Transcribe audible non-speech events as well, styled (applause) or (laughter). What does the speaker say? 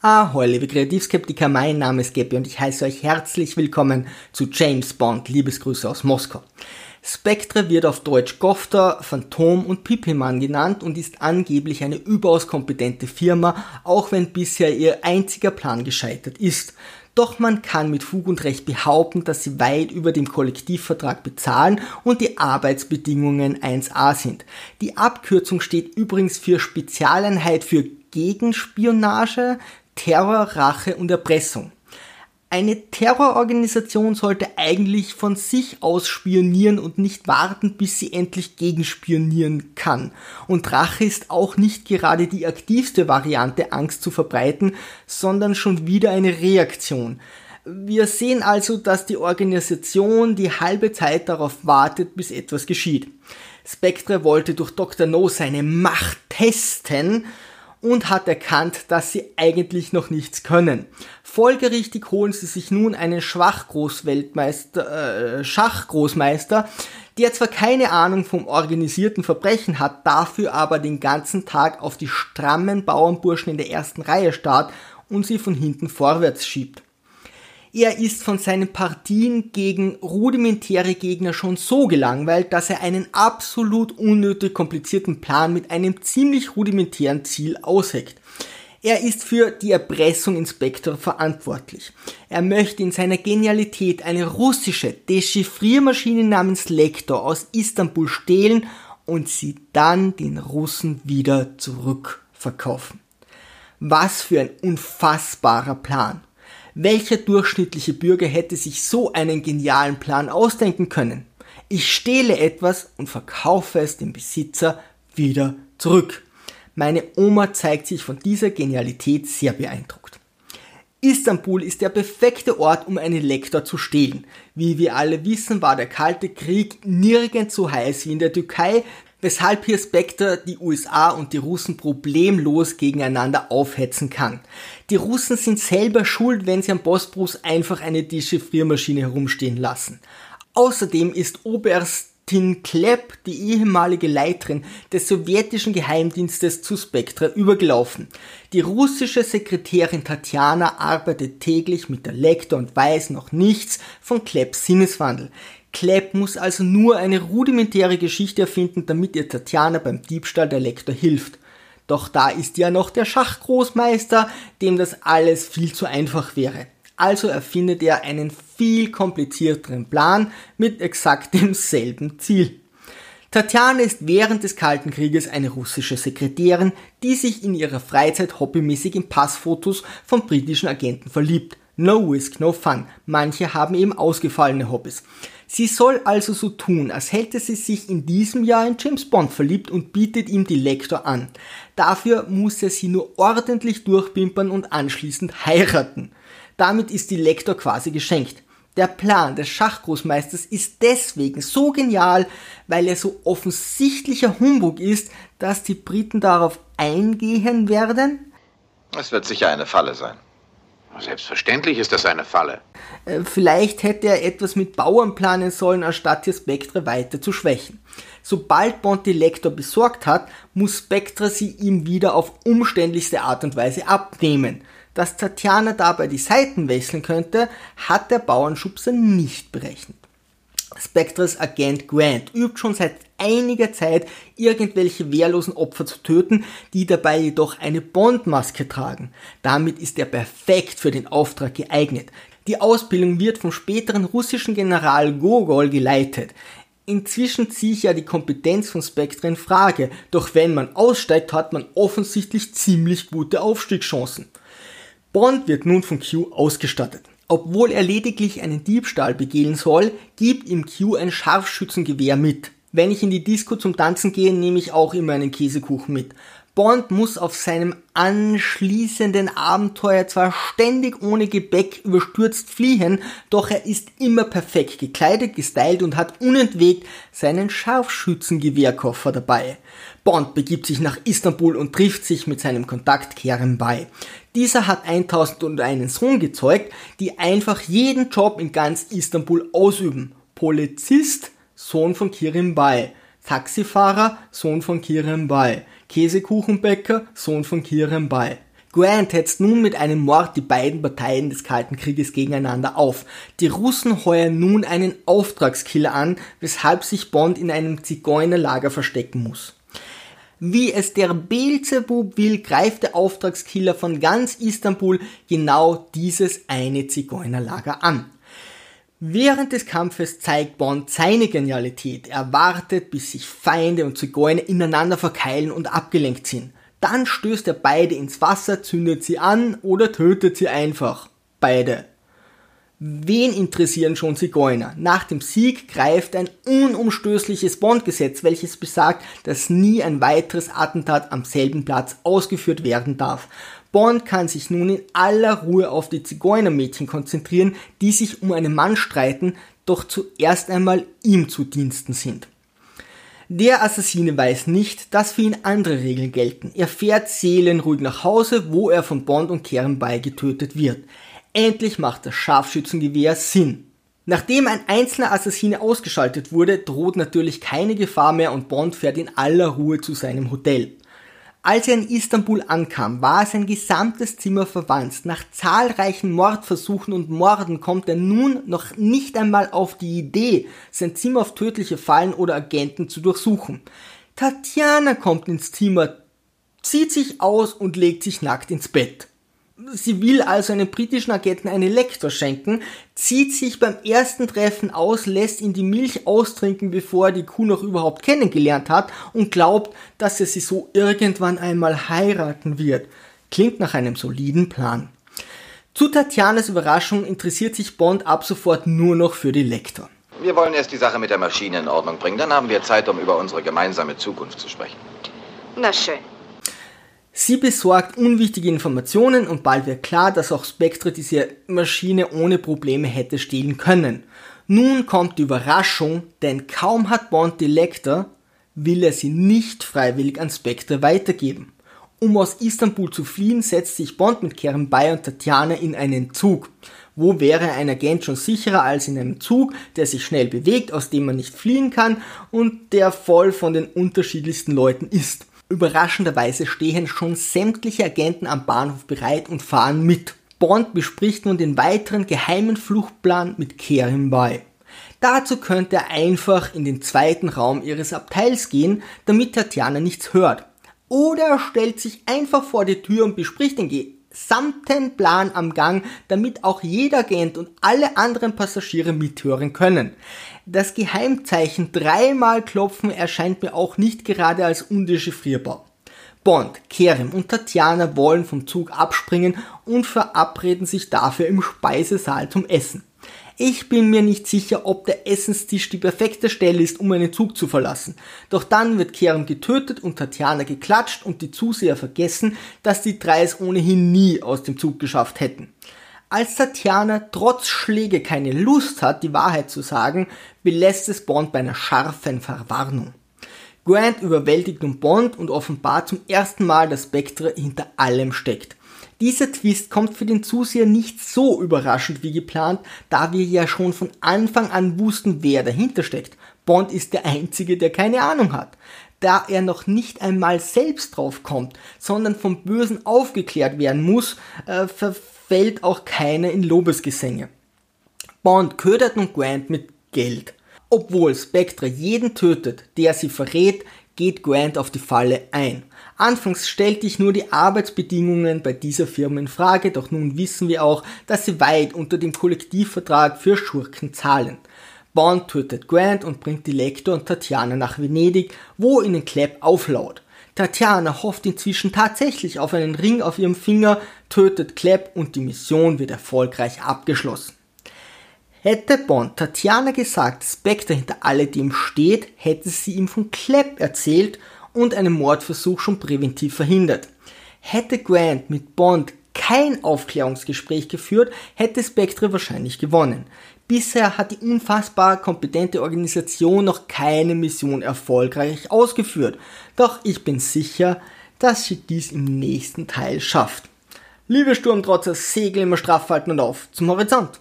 Ahoi, liebe Kreativskeptiker, mein Name ist Geppi und ich heiße euch herzlich willkommen zu James Bond. Liebesgrüße aus Moskau. Spectre wird auf Deutsch Gofter, Phantom und Pipiman genannt und ist angeblich eine überaus kompetente Firma, auch wenn bisher ihr einziger Plan gescheitert ist. Doch man kann mit Fug und Recht behaupten, dass sie weit über dem Kollektivvertrag bezahlen und die Arbeitsbedingungen 1a sind. Die Abkürzung steht übrigens für Spezialeinheit für Gegenspionage, Terror, Rache und Erpressung. Eine Terrororganisation sollte eigentlich von sich aus spionieren und nicht warten, bis sie endlich gegenspionieren kann. Und Rache ist auch nicht gerade die aktivste Variante, Angst zu verbreiten, sondern schon wieder eine Reaktion. Wir sehen also, dass die Organisation die halbe Zeit darauf wartet, bis etwas geschieht. Spectre wollte durch Dr. No seine Macht testen und hat erkannt, dass sie eigentlich noch nichts können. Folgerichtig holen sie sich nun einen Schwachgroßweltmeister, äh, Schachgroßmeister, der zwar keine Ahnung vom organisierten Verbrechen hat, dafür aber den ganzen Tag auf die strammen Bauernburschen in der ersten Reihe starrt und sie von hinten vorwärts schiebt. Er ist von seinen Partien gegen rudimentäre Gegner schon so gelangweilt, dass er einen absolut unnötig komplizierten Plan mit einem ziemlich rudimentären Ziel ausheckt. Er ist für die Erpressung Inspektor verantwortlich. Er möchte in seiner Genialität eine russische Dechiffriermaschine namens Lektor aus Istanbul stehlen und sie dann den Russen wieder zurückverkaufen. Was für ein unfassbarer Plan. Welcher durchschnittliche Bürger hätte sich so einen genialen Plan ausdenken können? Ich stehle etwas und verkaufe es dem Besitzer wieder zurück. Meine Oma zeigt sich von dieser Genialität sehr beeindruckt. Istanbul ist der perfekte Ort, um einen Lektor zu stehlen. Wie wir alle wissen, war der Kalte Krieg nirgends so heiß wie in der Türkei, weshalb hier Spectre die USA und die Russen problemlos gegeneinander aufhetzen kann. Die Russen sind selber schuld, wenn sie am Bosporus einfach eine Dechiffriermaschine herumstehen lassen. Außerdem ist Oberstin Klepp, die ehemalige Leiterin des sowjetischen Geheimdienstes zu Spectre, übergelaufen. Die russische Sekretärin Tatjana arbeitet täglich mit der Lektor und weiß noch nichts von Klepps Sinneswandel. Klepp muss also nur eine rudimentäre Geschichte erfinden, damit ihr Tatjana beim Diebstahl der Lektor hilft. Doch da ist ja noch der Schachgroßmeister, dem das alles viel zu einfach wäre. Also erfindet er einen viel komplizierteren Plan mit exakt (laughs) demselben Ziel. Tatjana ist während des Kalten Krieges eine russische Sekretärin, die sich in ihrer Freizeit hobbymäßig in Passfotos von britischen Agenten verliebt. No risk, no fun. Manche haben eben ausgefallene Hobbys. Sie soll also so tun, als hätte sie sich in diesem Jahr in James Bond verliebt und bietet ihm die Lektor an. Dafür muss er sie nur ordentlich durchpimpern und anschließend heiraten. Damit ist die Lektor quasi geschenkt. Der Plan des Schachgroßmeisters ist deswegen so genial, weil er so offensichtlicher Humbug ist, dass die Briten darauf eingehen werden? Es wird sicher eine Falle sein. Selbstverständlich ist das eine Falle. Äh, vielleicht hätte er etwas mit Bauern planen sollen, anstatt die Spectre weiter zu schwächen. Sobald Bond die Lektor besorgt hat, muss Spectre sie ihm wieder auf umständlichste Art und Weise abnehmen. Dass Tatjana dabei die Seiten wechseln könnte, hat der Bauernschubser nicht berechnet. Spectres Agent Grant übt schon seit einiger Zeit irgendwelche wehrlosen Opfer zu töten, die dabei jedoch eine Bondmaske tragen. Damit ist er perfekt für den Auftrag geeignet. Die Ausbildung wird vom späteren russischen General Gogol geleitet. Inzwischen ziehe ich ja die Kompetenz von Spectre in Frage, doch wenn man aussteigt, hat man offensichtlich ziemlich gute Aufstiegschancen. Bond wird nun von Q ausgestattet. Obwohl er lediglich einen Diebstahl begehen soll, gibt ihm Q ein Scharfschützengewehr mit. Wenn ich in die Disco zum Tanzen gehe, nehme ich auch immer einen Käsekuchen mit. Bond muss auf seinem anschließenden Abenteuer zwar ständig ohne Gebäck überstürzt fliehen, doch er ist immer perfekt gekleidet, gestylt und hat unentwegt seinen Scharfschützengewehrkoffer dabei. Bond begibt sich nach Istanbul und trifft sich mit seinem Kontakt Kerem bei. Dieser hat 1001 Sohn gezeugt, die einfach jeden Job in ganz Istanbul ausüben. Polizist, Sohn von Kirim Bay. Taxifahrer, Sohn von Kirim Bay. Käsekuchenbäcker, Sohn von Kirim Bay. Grant hetzt nun mit einem Mord die beiden Parteien des Kalten Krieges gegeneinander auf. Die Russen heuern nun einen Auftragskiller an, weshalb sich Bond in einem Zigeunerlager verstecken muss. Wie es der Beelzebub will, greift der Auftragskiller von ganz Istanbul genau dieses eine Zigeunerlager an. Während des Kampfes zeigt Bond seine Genialität. Er wartet, bis sich Feinde und Zigeuner ineinander verkeilen und abgelenkt sind. Dann stößt er beide ins Wasser, zündet sie an oder tötet sie einfach. Beide. Wen interessieren schon Zigeuner? Nach dem Sieg greift ein unumstößliches Bondgesetz, welches besagt, dass nie ein weiteres Attentat am selben Platz ausgeführt werden darf. Bond kann sich nun in aller Ruhe auf die Zigeunermädchen konzentrieren, die sich um einen Mann streiten, doch zuerst einmal ihm zu Diensten sind. Der Assassine weiß nicht, dass für ihn andere Regeln gelten. Er fährt seelenruhig nach Hause, wo er von Bond und Karen getötet wird. Endlich macht das Scharfschützengewehr Sinn. Nachdem ein einzelner Assassine ausgeschaltet wurde, droht natürlich keine Gefahr mehr und Bond fährt in aller Ruhe zu seinem Hotel. Als er in Istanbul ankam, war sein gesamtes Zimmer verwandt. Nach zahlreichen Mordversuchen und Morden kommt er nun noch nicht einmal auf die Idee, sein Zimmer auf tödliche Fallen oder Agenten zu durchsuchen. Tatjana kommt ins Zimmer, zieht sich aus und legt sich nackt ins Bett. Sie will also einem britischen Agenten einen Lektor schenken, zieht sich beim ersten Treffen aus, lässt ihn die Milch austrinken, bevor er die Kuh noch überhaupt kennengelernt hat und glaubt, dass er sie so irgendwann einmal heiraten wird. Klingt nach einem soliden Plan. Zu Tatjanas Überraschung interessiert sich Bond ab sofort nur noch für die Lektor. Wir wollen erst die Sache mit der Maschine in Ordnung bringen, dann haben wir Zeit, um über unsere gemeinsame Zukunft zu sprechen. Na schön. Sie besorgt unwichtige Informationen und bald wird klar, dass auch Spectre diese Maschine ohne Probleme hätte stehlen können. Nun kommt die Überraschung, denn kaum hat Bond die Lecter, will er sie nicht freiwillig an Spectre weitergeben. Um aus Istanbul zu fliehen, setzt sich Bond mit Karen Bay und Tatjana in einen Zug. Wo wäre ein Agent schon sicherer als in einem Zug, der sich schnell bewegt, aus dem man nicht fliehen kann und der voll von den unterschiedlichsten Leuten ist. Überraschenderweise stehen schon sämtliche Agenten am Bahnhof bereit und fahren mit. Bond bespricht nun den weiteren geheimen Fluchtplan mit Kerim bei. Dazu könnte er einfach in den zweiten Raum ihres Abteils gehen, damit Tatjana nichts hört. Oder er stellt sich einfach vor die Tür und bespricht den gesamten Plan am Gang, damit auch jeder Agent und alle anderen Passagiere mithören können. Das Geheimzeichen dreimal klopfen erscheint mir auch nicht gerade als undechiffrierbar. Bond, Kerem und Tatjana wollen vom Zug abspringen und verabreden sich dafür im Speisesaal zum Essen. Ich bin mir nicht sicher, ob der Essenstisch die perfekte Stelle ist, um einen Zug zu verlassen. Doch dann wird Kerem getötet und Tatjana geklatscht und die Zuseher vergessen, dass die drei es ohnehin nie aus dem Zug geschafft hätten. Als Tatjana trotz Schläge keine Lust hat, die Wahrheit zu sagen, belässt es Bond bei einer scharfen Verwarnung. Grant überwältigt nun Bond und offenbart zum ersten Mal, dass Spectre hinter allem steckt. Dieser Twist kommt für den Zuseher nicht so überraschend wie geplant, da wir ja schon von Anfang an wussten, wer dahinter steckt. Bond ist der Einzige, der keine Ahnung hat. Da er noch nicht einmal selbst drauf kommt, sondern vom Bösen aufgeklärt werden muss, äh, verfällt auch keiner in Lobesgesänge. Bond ködert nun Grant mit Geld. Obwohl Spectre jeden tötet, der sie verrät, geht Grant auf die Falle ein. Anfangs stellte ich nur die Arbeitsbedingungen bei dieser Firma in Frage, doch nun wissen wir auch, dass sie weit unter dem Kollektivvertrag für Schurken zahlen. Bond tötet Grant und bringt die Lektor und Tatjana nach Venedig, wo ihnen Klepp auflaut. Tatjana hofft inzwischen tatsächlich auf einen Ring auf ihrem Finger, tötet Klepp und die Mission wird erfolgreich abgeschlossen. Hätte Bond Tatjana gesagt, Spectre hinter alledem steht, hätte sie ihm von Klepp erzählt und einen Mordversuch schon präventiv verhindert. Hätte Grant mit Bond kein Aufklärungsgespräch geführt, hätte Spectre wahrscheinlich gewonnen. Bisher hat die unfassbar kompetente Organisation noch keine Mission erfolgreich ausgeführt, doch ich bin sicher, dass sie dies im nächsten Teil schafft. Liebe Sturmtrotzer, Segel immer straff halten und auf zum Horizont!